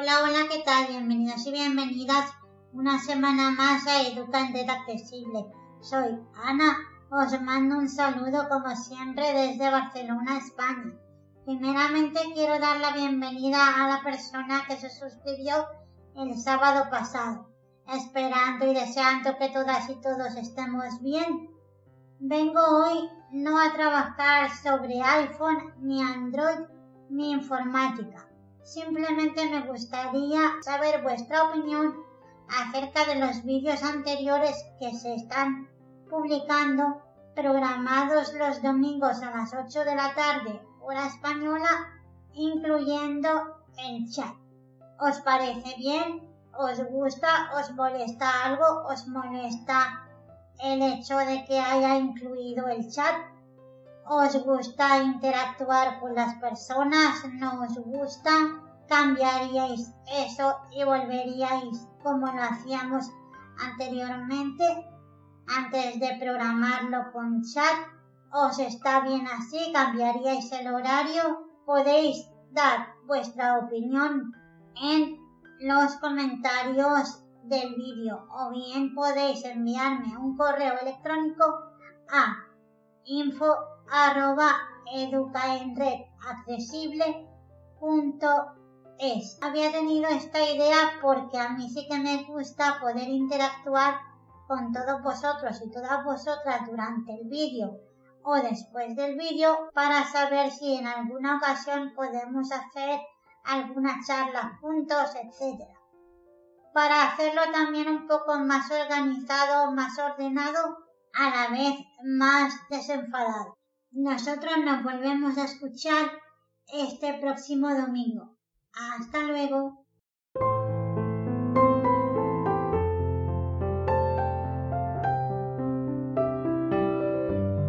Hola, hola, ¿qué tal? Bienvenidos y bienvenidas una semana más a Educante Accesible. Soy Ana, os mando un saludo como siempre desde Barcelona, España. Primeramente quiero dar la bienvenida a la persona que se suscribió el sábado pasado, esperando y deseando que todas y todos estemos bien. Vengo hoy no a trabajar sobre iPhone, ni Android, ni informática Simplemente me gustaría saber vuestra opinión acerca de los vídeos anteriores que se están publicando programados los domingos a las 8 de la tarde, hora española, incluyendo el chat. ¿Os parece bien? ¿Os gusta? ¿Os molesta algo? ¿Os molesta el hecho de que haya incluido el chat? ¿Os gusta interactuar con las personas? ¿No os gusta? ¿Cambiaríais eso y volveríais como lo hacíamos anteriormente antes de programarlo con chat? ¿Os está bien así? ¿Cambiaríais el horario? Podéis dar vuestra opinión en los comentarios del vídeo o bien podéis enviarme un correo electrónico a info arroba educaenredaccesible.es. Había tenido esta idea porque a mí sí que me gusta poder interactuar con todos vosotros y todas vosotras durante el vídeo o después del vídeo para saber si en alguna ocasión podemos hacer alguna charla juntos, etc. Para hacerlo también un poco más organizado, más ordenado, a la vez más desenfadado. Nosotros nos volvemos a escuchar este próximo domingo. Hasta luego.